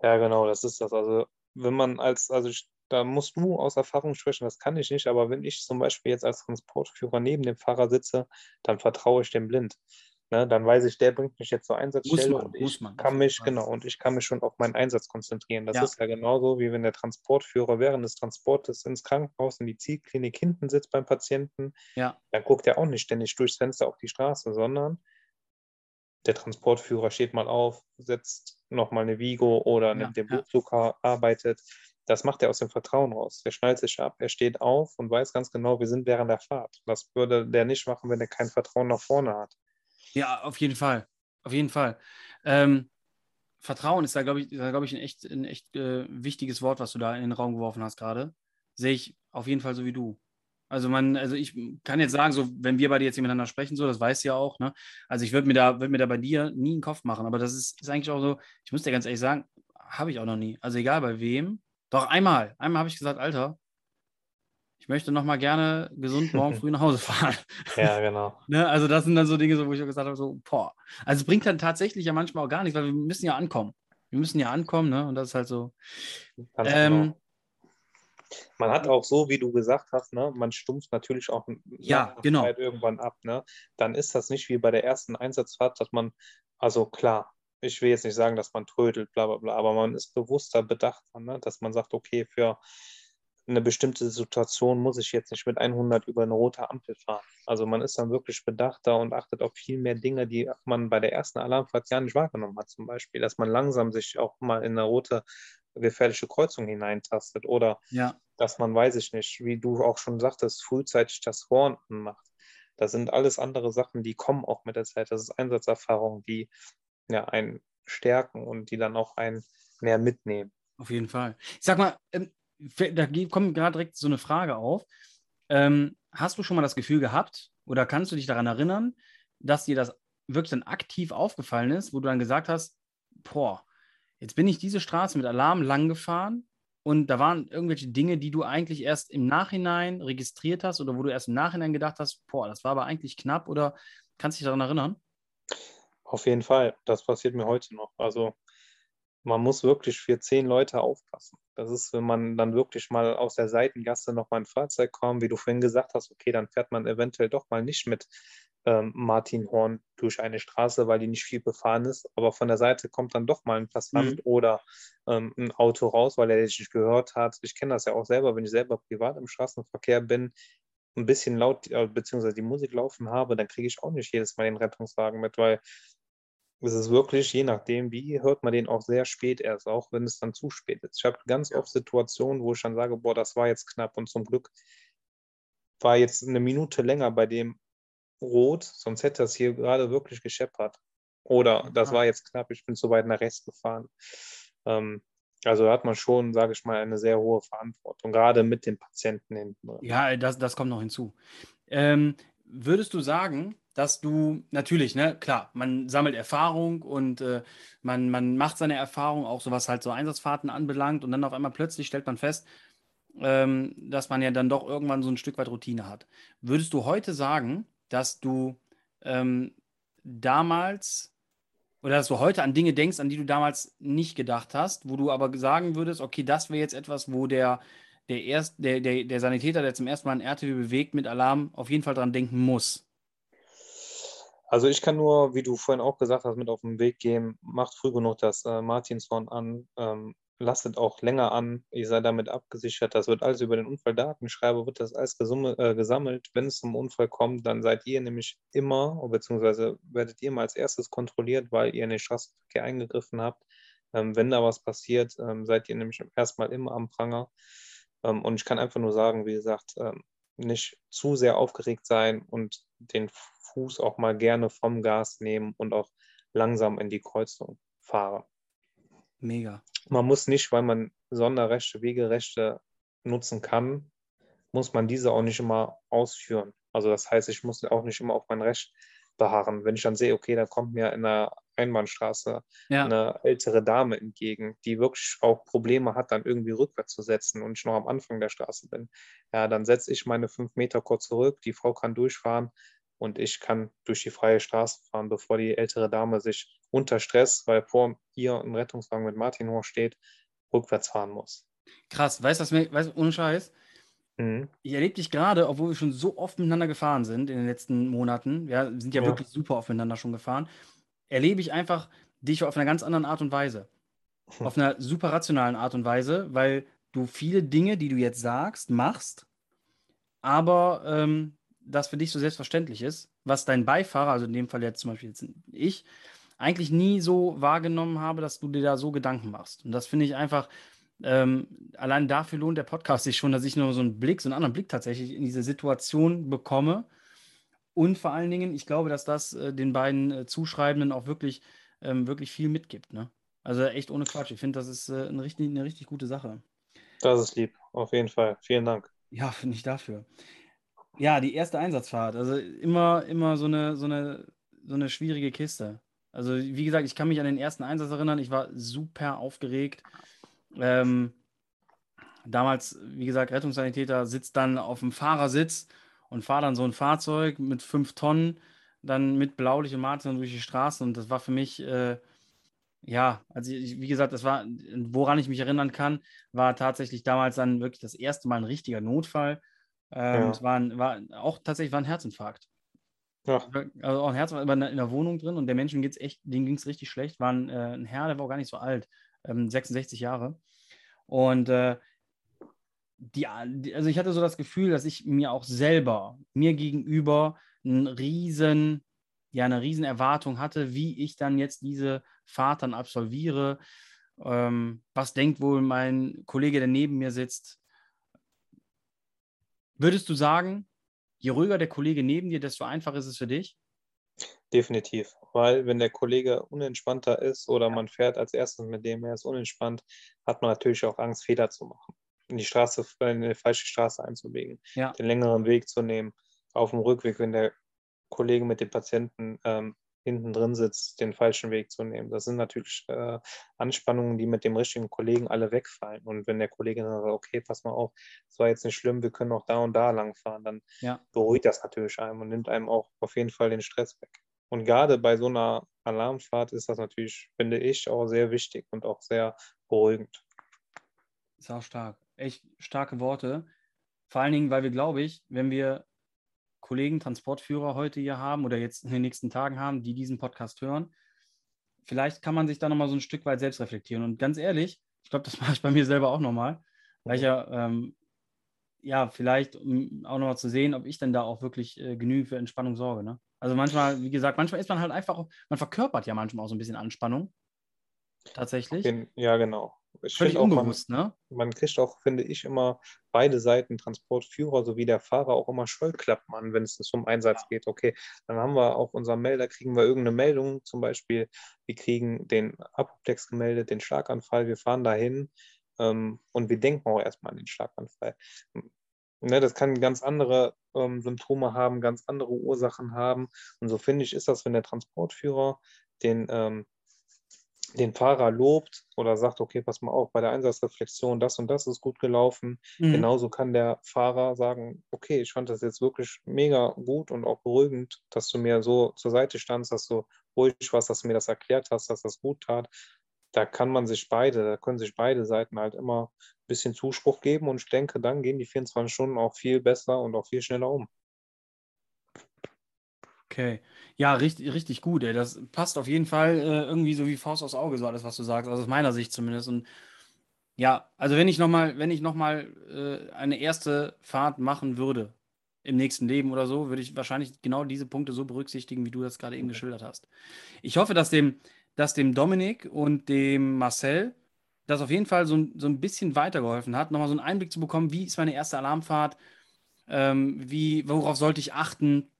Ja, genau, das ist das. Also, wenn man als, also ich da musst du aus Erfahrung sprechen, das kann ich nicht, aber wenn ich zum Beispiel jetzt als Transportführer neben dem Fahrer sitze, dann vertraue ich dem blind. Ne, dann weiß ich, der bringt mich jetzt zur Einsatzstelle man, und ich man. kann mich, genau, und ich kann mich schon auf meinen Einsatz konzentrieren. Das Ja. ist ja genauso, wie wenn der Transportführer während des Transportes ins Krankenhaus, in die Zielklinik hinten sitzt beim Patienten. Ja. Dann guckt er auch nicht ständig durchs Fenster auf die Straße, sondern der Transportführer steht mal auf, setzt nochmal eine Vigo oder Ja, nimmt den ja. Blutzucker, arbeitet. Das macht er aus dem Vertrauen raus. Der schnallt sich ab, er steht auf und weiß ganz genau, wir sind während der Fahrt. Das würde der nicht machen, wenn er kein Vertrauen nach vorne hat. Ja, auf jeden Fall. Auf jeden Fall. Ähm, Vertrauen ist da, glaube ich, glaube ich, ein echt, ein echt äh, wichtiges Wort, was du da in den Raum geworfen hast gerade. Sehe ich auf jeden Fall so wie du. Also man, also ich kann jetzt sagen, so wenn wir beide jetzt miteinander sprechen, so, das weißt du ja auch, ne? Also ich würde mir da, mir da bei dir nie einen Kopf machen, aber das ist, ist eigentlich auch so, ich muss dir ganz ehrlich sagen, habe ich auch noch nie. Also egal bei wem. Doch einmal, einmal habe ich gesagt, Alter, ich möchte noch mal gerne gesund morgen früh nach Hause fahren. Ja, genau. Ne? Also das sind dann so Dinge, so, wo ich auch gesagt habe, so, boah. Also es bringt dann tatsächlich ja manchmal auch gar nichts, weil wir müssen ja ankommen. Wir müssen ja ankommen, ne? Und das ist halt so. Ähm, genau. Man hat auch so, wie du gesagt hast, ne, man stumpft natürlich auch Ja, genau. Zeit irgendwann ab. Ne? Dann ist das nicht wie bei der ersten Einsatzfahrt, dass man, also klar, ich will jetzt nicht sagen, dass man trödelt, bla bla bla, aber man ist bewusster, bedachter, ne? dass man sagt, okay, für eine bestimmte Situation muss ich jetzt nicht mit 100 über eine rote Ampel fahren. Also man ist dann wirklich bedachter und achtet auf viel mehr Dinge, die man bei der ersten Alarmfahrt ja nicht wahrgenommen hat. Zum Beispiel, dass man langsam sich auch mal in eine rote gefährliche Kreuzung hineintastet oder Ja, dass man, weiß ich nicht, wie du auch schon sagtest, frühzeitig das Horn macht. Das sind alles andere Sachen, die kommen auch mit der Zeit. Das ist Einsatzerfahrung, die ja einen stärken und die dann auch einen mehr mitnehmen. auf jeden Fall. Ich sag mal, ähm, da kommt gerade direkt so eine Frage auf. Ähm, hast du schon mal das Gefühl gehabt oder kannst du dich daran erinnern, dass dir das wirklich dann aktiv aufgefallen ist, wo du dann gesagt hast, boah, jetzt bin ich diese Straße mit Alarm lang gefahren und da waren irgendwelche Dinge, die du eigentlich erst im Nachhinein registriert hast oder wo du erst im Nachhinein gedacht hast, boah, das war aber eigentlich knapp oder kannst du dich daran erinnern? Auf jeden Fall, das passiert mir heute noch. Also man muss wirklich für zehn Leute aufpassen. Das ist, wenn man dann wirklich mal aus der Seitengasse noch mal ein Fahrzeug kommt, wie du vorhin gesagt hast, okay, dann fährt man eventuell doch mal nicht mit ähm, Martin Horn durch eine Straße, weil die nicht viel befahren ist, aber von der Seite kommt dann doch mal ein Passant Mhm. oder ähm, ein Auto raus, weil er dich nicht gehört hat. Ich kenne das ja auch selber, wenn ich selber privat im Straßenverkehr bin, ein bisschen laut, äh, beziehungsweise die Musik laufen habe, dann kriege ich auch nicht jedes Mal den Rettungswagen mit, weil es ist wirklich, je nachdem, wie, hört man den auch sehr spät erst, auch wenn es dann zu spät ist. Ich habe ganz oft Situationen, wo ich dann sage, boah, das war jetzt knapp und zum Glück war jetzt eine Minute länger bei dem Rot, sonst hätte das hier gerade wirklich gescheppert. Oder das Ja. war jetzt knapp, ich bin zu weit nach rechts gefahren. Ähm, also da hat man schon, sage ich mal, eine sehr hohe Verantwortung, gerade mit den Patienten hinten drin. Ja, das, das kommt noch hinzu. Ähm, würdest du sagen, dass du natürlich, ne, klar, man sammelt Erfahrung und äh, man, man macht seine Erfahrung, auch so was halt so Einsatzfahrten anbelangt, und dann auf einmal plötzlich stellt man fest, ähm, dass man ja dann doch irgendwann so ein Stück weit Routine hat. Würdest du heute sagen, dass du ähm, damals oder dass du heute an Dinge denkst, an die du damals nicht gedacht hast, wo du aber sagen würdest, okay, das wäre jetzt etwas, wo der der, erst, der, der, der Sanitäter, der zum ersten Mal ein RTW bewegt mit Alarm, auf jeden Fall dran denken muss. Also ich kann nur, wie du vorhin auch gesagt hast, mit auf den Weg gehen, macht früh genug das äh, Martinshorn an, ähm, lasst auch länger an, ihr seid damit abgesichert, das wird alles über den Unfalldatenschreiber, wird das alles gesumme, äh, gesammelt. Wenn es zum Unfall kommt, dann seid ihr nämlich immer, beziehungsweise werdet ihr mal als erstes kontrolliert, weil ihr in den Straßenverkehr eingegriffen habt. Ähm, wenn da was passiert, ähm, seid ihr nämlich erstmal immer am Pranger. Ähm, und ich kann einfach nur sagen, wie gesagt, ähm, nicht zu sehr aufgeregt sein und den Fuß auch mal gerne vom Gas nehmen und auch langsam in die Kreuzung fahren. Mega. Man muss nicht, weil man Sonderrechte, Wegerechte nutzen kann, muss man diese auch nicht immer ausführen. Also das heißt, ich muss auch nicht immer auf mein Recht beharren. Wenn ich dann sehe, okay, da kommt mir in der Einbahnstraße Ja, eine ältere Dame entgegen, die wirklich auch Probleme hat, dann irgendwie rückwärts zu setzen und ich noch am Anfang der Straße bin, ja, dann setze ich meine fünf Meter kurz zurück, die Frau kann durchfahren und ich kann durch die freie Straße fahren, bevor die ältere Dame sich unter Stress, weil vor ihr ein Rettungswagen mit Martin Hoch steht, rückwärts fahren muss. Krass, weißt du, was weißt, ohne Scheiß, Mhm. ich erlebe dich gerade, obwohl wir schon so oft miteinander gefahren sind in den letzten Monaten, ja, wir sind ja, Ja. wirklich super oft miteinander schon gefahren, erlebe ich einfach dich auf einer ganz anderen Art und Weise. Hm. Auf einer super rationalen Art und Weise, weil du viele Dinge, die du jetzt sagst, machst, aber ähm, das für dich so selbstverständlich ist, was dein Beifahrer, also in dem Fall jetzt zum Beispiel jetzt ich, eigentlich nie so wahrgenommen habe, dass du dir da so Gedanken machst. Und das finde ich einfach, ähm, allein dafür lohnt der Podcast sich schon, dass ich nur so einen Blick, so einen anderen Blick tatsächlich in diese Situation bekomme. Und vor allen Dingen, ich glaube, dass das äh, den beiden äh, Zuschreibenden auch wirklich, ähm, wirklich viel mitgibt. Ne? Also echt ohne Quatsch. Ich finde, das ist äh, eine, richtig, eine richtig gute Sache. Das ist lieb, auf jeden Fall. Vielen Dank. Ja, finde ich dafür. Ja, die erste Einsatzfahrt. Also immer, immer so eine, so eine, so eine schwierige Kiste. Also, wie gesagt, ich kann mich an den ersten Einsatz erinnern. Ich war super aufgeregt. Ähm, damals, wie gesagt, Rettungssanitäter sitzt dann auf dem Fahrersitz und fahrt dann so ein Fahrzeug mit fünf Tonnen, dann mit Blaulicht und Martin durch die Straßen. Und das war für mich, äh, ja, also ich, wie gesagt, das war, woran ich mich erinnern kann, war tatsächlich damals dann wirklich das erste Mal ein richtiger Notfall. Ähm, Ja. Es war, ein, war auch tatsächlich war ein Herzinfarkt. Ja, Also auch ein Herzinfarkt war in der- Wohnung drin und der Menschen geht's echt, dem ging es richtig schlecht. War ein, äh, ein Herr, der war auch gar nicht so alt, ähm, 66 Jahre. Und äh, die, also ich hatte so das Gefühl, dass ich mir auch selber, mir gegenüber, einen riesen, ja, eine riesen Erwartung hatte, wie ich dann jetzt diese Fahrt dann absolviere. Ähm, was denkt wohl mein Kollege, der neben mir sitzt? Würdest du sagen, je ruhiger der Kollege neben dir, desto einfacher ist es für dich? definitiv. Weil wenn der Kollege unentspannter ist oder man fährt als erstes mit dem, er ist unentspannt, hat man natürlich auch Angst, Fehler zu machen. In die Straße, in die falsche Straße einzubiegen, Ja. den längeren Weg zu nehmen. Auf dem Rückweg, wenn der Kollege mit dem Patienten ähm, hinten drin sitzt, den falschen Weg zu nehmen. Das sind natürlich äh, Anspannungen, die mit dem richtigen Kollegen alle wegfallen. Und wenn der Kollege dann sagt, okay, pass mal auf, das war jetzt nicht schlimm, wir können auch da und da lang fahren, dann Ja. beruhigt das natürlich einem und nimmt einem auch auf jeden Fall den Stress weg. Und gerade bei so einer Alarmfahrt ist das natürlich, finde ich, auch sehr wichtig und auch sehr beruhigend. Ist auch stark. Echt starke Worte. Vor allen Dingen, weil wir, glaube ich, wenn wir Kollegen, Transportführer heute hier haben oder jetzt in den nächsten Tagen haben, die diesen Podcast hören, vielleicht kann man sich da nochmal so ein Stück weit selbst reflektieren. Und ganz ehrlich, ich glaube, das mache ich bei mir selber auch nochmal, weil ich ja, ähm, ja, vielleicht um auch nochmal zu sehen, ob ich denn da auch wirklich äh, genügend für Entspannung sorge. Ne? Also manchmal, wie gesagt, manchmal ist man halt einfach, man verkörpert ja manchmal auch so ein bisschen Anspannung. Tatsächlich. Ja, genau. Ich Völlig auch, man, unbewusst, ne? man kriegt auch, finde ich, immer beide Seiten, Transportführer sowie der Fahrer, auch immer Scheuklappen an, wenn es zum Einsatz geht. Okay, dann haben wir auf unserem Melder, kriegen wir irgendeine Meldung, zum Beispiel, wir kriegen den Apoplex gemeldet, den Schlaganfall, wir fahren dahin ähm, und wir denken auch erstmal an den Schlaganfall. Ne, das kann ganz andere ähm, Symptome haben, ganz andere Ursachen haben. Und so finde ich, ist das, wenn der Transportführer den, ähm, den Fahrer lobt oder sagt, okay, pass mal auf, bei der Einsatzreflexion, das und das ist gut gelaufen. Mhm. Genauso kann der Fahrer sagen, okay, ich fand das jetzt wirklich mega gut und auch beruhigend, dass du mir so zur Seite standst, dass du ruhig warst, dass du mir das erklärt hast, dass das gut tat. Da kann man sich beide, da können sich beide Seiten halt immer ein bisschen Zuspruch geben und ich denke, dann gehen die 24 Stunden auch viel besser und auch viel schneller um. Okay. Ja, richtig, richtig gut, ey. Das passt auf jeden Fall äh, irgendwie so wie Faust aufs Auge, so alles, was du sagst. Also aus meiner Sicht zumindest. Und ja, also wenn ich nochmal, wenn ich nochmal äh, eine erste Fahrt machen würde im nächsten Leben oder so, würde ich wahrscheinlich genau diese Punkte so berücksichtigen, wie du das gerade eben geschildert hast. Ich hoffe, dass dem, dass dem Dominik und dem Marcel das auf jeden Fall so, ein- so ein bisschen weitergeholfen hat, nochmal so einen Einblick zu bekommen, wie ist meine erste Alarmfahrt, ähm, wie, worauf sollte ich achten,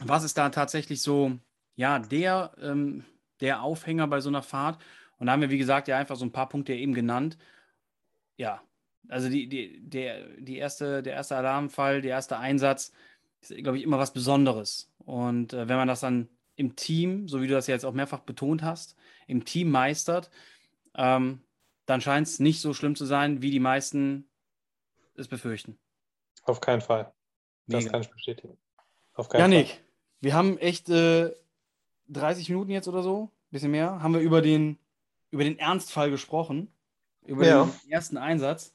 was ist da tatsächlich so, ja, der, ähm, der Aufhänger bei so einer Fahrt? Und da haben wir, wie gesagt, ja einfach so ein paar Punkte eben genannt. Ja, also die, die, der, die erste, der erste Alarmfall, der erste Einsatz ist, glaube ich, immer was Besonderes. Und äh, wenn man das dann im Team, so wie du das jetzt auch mehrfach betont hast, im Team meistert, ähm, dann scheint es nicht so schlimm zu sein, wie die meisten es befürchten. Auf keinen Fall. Das Mega. kann ich bestätigen. Auf keinen Fall. Wir haben echt äh, 30 Minuten jetzt oder so, bisschen mehr, haben wir über den, über den Ernstfall gesprochen, über Ja. den ersten Einsatz.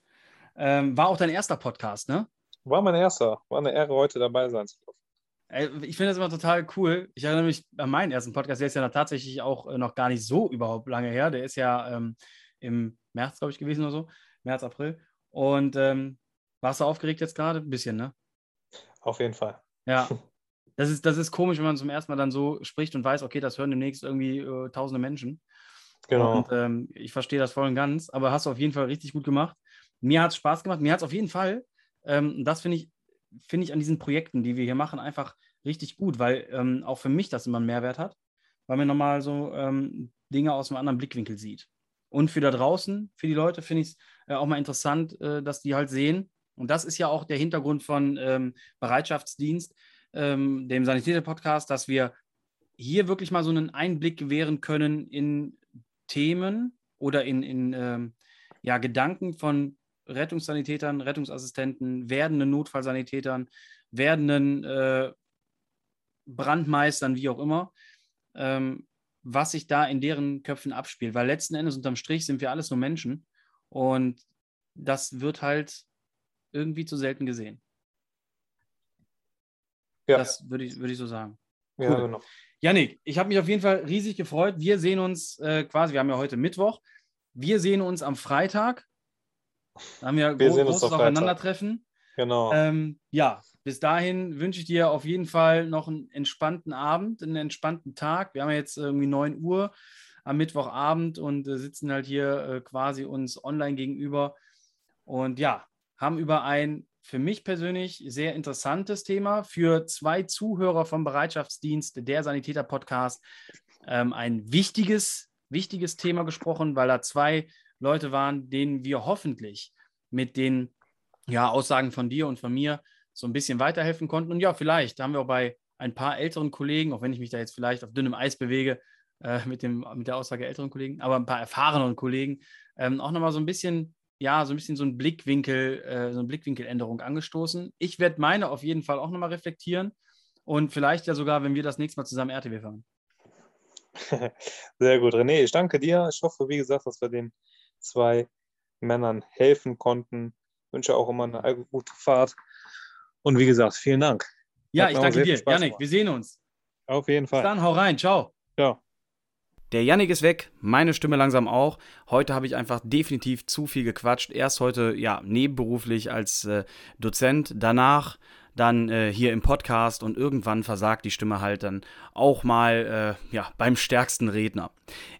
Ähm, war auch dein erster Podcast, ne? War mein erster. War eine Ehre, heute dabei sein zu dürfen. Ich finde das immer total cool. Ich erinnere mich an meinen ersten Podcast, der ist ja tatsächlich auch äh, noch gar nicht so überhaupt lange her. Der ist ja ähm, im März, glaube ich, gewesen oder so. März, April. Und ähm, warst du aufgeregt jetzt gerade? Ein bisschen, ne? Auf jeden Fall. Ja. Das ist, das ist komisch, wenn man zum ersten Mal dann so spricht und weiß, okay, das hören demnächst irgendwie äh, tausende Menschen. Genau. Und ähm, ich verstehe das voll und ganz, aber hast du auf jeden Fall richtig gut gemacht. Mir hat es Spaß gemacht. Mir hat es auf jeden Fall, ähm, das finde ich, finde ich an diesen Projekten, die wir hier machen, einfach richtig gut, weil ähm, auch für mich das immer einen Mehrwert hat, weil man nochmal so ähm, Dinge aus einem anderen Blickwinkel sieht. Und für da draußen, für die Leute, finde ich es äh, auch mal interessant, äh, dass die halt sehen. Und das ist ja auch der Hintergrund von ähm, Bereitschaftsdienst, ähm, dem Sanitäter-Podcast, dass wir hier wirklich mal so einen Einblick gewähren können in Themen oder in, in ähm, ja, Gedanken von Rettungssanitätern, Rettungsassistenten, werdenden Notfallsanitätern, werdenden äh, Brandmeistern, wie auch immer, ähm, was sich da in deren Köpfen abspielt. Weil letzten Endes unterm Strich sind wir alles nur Menschen und das wird halt irgendwie zu selten gesehen. Ja. Das würde ich, würd ich so sagen. Cool. Ja, genau. Janik, ich habe mich auf jeden Fall riesig gefreut. Wir sehen uns äh, quasi, wir haben ja heute Mittwoch. Wir sehen uns am Freitag. Da haben wir, wir großes Aufeinandertreffen. Genau. Ähm, ja, bis dahin wünsche ich dir auf jeden Fall noch einen entspannten Abend, einen entspannten Tag. Wir haben ja jetzt irgendwie 9 Uhr am Mittwochabend und äh, sitzen halt hier äh, quasi uns online gegenüber. Und ja, haben über ein für mich persönlich sehr interessantes Thema, für zwei Zuhörer vom Bereitschaftsdienst, der Sanitäter-Podcast, ähm, ein wichtiges, wichtiges Thema gesprochen, weil da zwei Leute waren, denen wir hoffentlich mit den ja, Aussagen von dir und von mir so ein bisschen weiterhelfen konnten. Und ja, vielleicht haben wir auch bei ein paar älteren Kollegen, auch wenn ich mich da jetzt vielleicht auf dünnem Eis bewege äh, mit, dem, mit der Aussage älteren Kollegen, aber ein paar erfahreneren Kollegen, ähm, auch nochmal so ein bisschen ja, so ein bisschen so ein Blickwinkel, äh, so eine Blickwinkeländerung angestoßen. Ich werde meine auf jeden Fall auch nochmal reflektieren und vielleicht ja sogar, wenn wir das nächste Mal zusammen RTW fahren. Sehr gut, René. Ich danke dir. Ich hoffe, wie gesagt, dass wir den zwei Männern helfen konnten. Ich wünsche auch immer eine gute Fahrt. Und wie gesagt, vielen Dank. Ja, Hat ich danke dir. Janik, wir sehen uns. Auf jeden Fall. Bis dann, hau rein. Ciao. Ciao. Der Yannick ist weg, meine Stimme langsam auch. Heute habe ich einfach definitiv zu viel gequatscht. Erst heute, ja, nebenberuflich als äh, Dozent, danach dann äh, hier im Podcast und irgendwann versagt die Stimme halt dann auch mal äh, ja, beim stärksten Redner.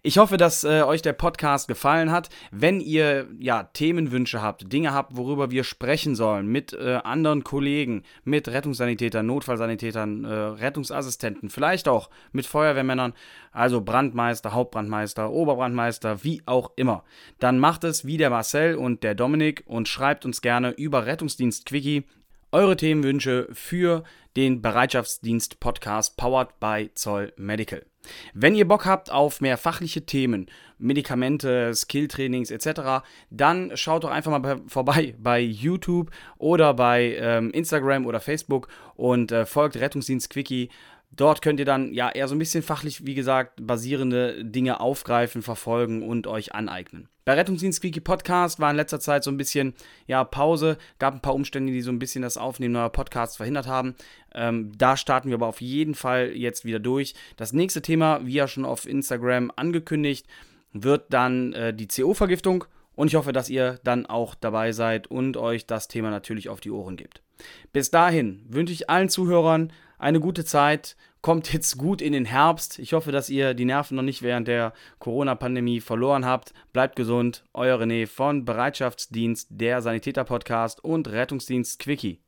Ich hoffe, dass äh, euch der Podcast gefallen hat. Wenn ihr ja Themenwünsche habt, Dinge habt, worüber wir sprechen sollen, mit äh, anderen Kollegen, mit Rettungssanitätern, Notfallsanitätern, äh, Rettungsassistenten, vielleicht auch mit Feuerwehrmännern, also Brandmeister, Hauptbrandmeister, Oberbrandmeister, wie auch immer, dann macht es wie der Marcel und der Dominik und schreibt uns gerne über Rettungsdienst Quickie eure Themenwünsche für den Bereitschaftsdienst Podcast powered by Zoll Medical. Wenn ihr Bock habt auf mehr fachliche Themen, Medikamente, Skilltrainings etc., dann schaut doch einfach mal vorbei bei YouTube oder bei ähm, Instagram oder Facebook und äh, folgt Rettungsdienst Quickie Dort könnt ihr dann ja eher so ein bisschen fachlich, wie gesagt, basierende Dinge aufgreifen, verfolgen und euch aneignen. Bei Rettungsdienst Quickie Podcast war in letzter Zeit so ein bisschen ja, Pause, gab ein paar Umstände, die so ein bisschen das Aufnehmen neuer Podcasts verhindert haben. Ähm, da starten wir aber auf jeden Fall jetzt wieder durch. Das nächste Thema, wie ja schon auf Instagram angekündigt, wird dann äh, die CO-Vergiftung und ich hoffe, dass ihr dann auch dabei seid und euch das Thema natürlich auf die Ohren gebt. Bis dahin wünsche ich allen Zuhörern eine gute Zeit. Kommt jetzt gut in den Herbst. Ich hoffe, dass ihr die Nerven noch nicht während der Corona-Pandemie verloren habt. Bleibt gesund. Euer René von Bereitschaftsdienst, der Sanitäter-Podcast und Rettungsdienst Quickie.